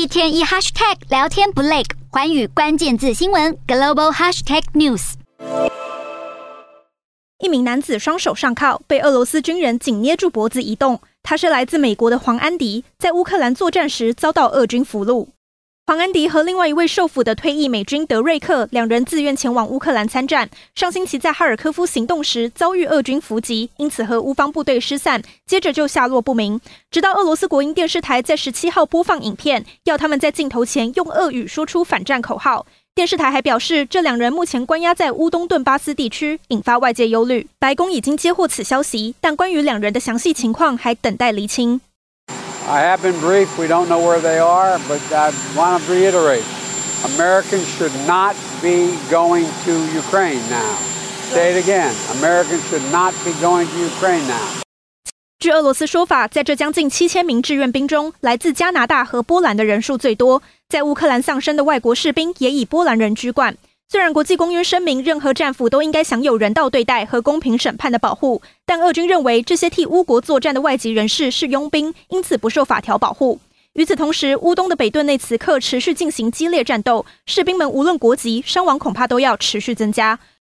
一天一 hashtag 聊天不累，环宇关键字新闻 global hashtag news。一名男子双手上铐，被俄罗斯军人紧捏住脖子移动。他是来自美国的黄安迪，在乌克兰作战时遭到俄军俘虏。黄安迪和另外一位受俘的退役美军德瑞克，两人自愿前往乌克兰参战。上星期在哈尔科夫行动时遭遇俄军伏击，因此和乌方部队失散，接着就下落不明。直到俄罗斯国营电视台在十七号播放影片，要他们在镜头前用俄语说出反战口号。电视台还表示，这两人目前关押在乌东顿巴斯地区，引发外界忧虑。白宫已经接获此消息，但关于两人的详细情况还等待厘清。I have been briefed. We don't know where they are, but I want to reiterate: Americans should not be going to Ukraine now. Say it again: Americans should not be going to Ukraine now. 据俄罗斯说法，在这将近七千名志愿兵中，来自加拿大和波兰的人数最多。在乌克兰丧生的外国士兵也以波兰人居冠。虽然国际公约声明，任何战俘都应该享有人道对待和公平审判的保护，但俄军认为这些替乌国作战的外籍人士是佣兵，因此不受法条保护。与此同时，乌东的北顿内此刻持续进行激烈战斗，士兵们无论国籍，伤亡恐怕都要持续增加。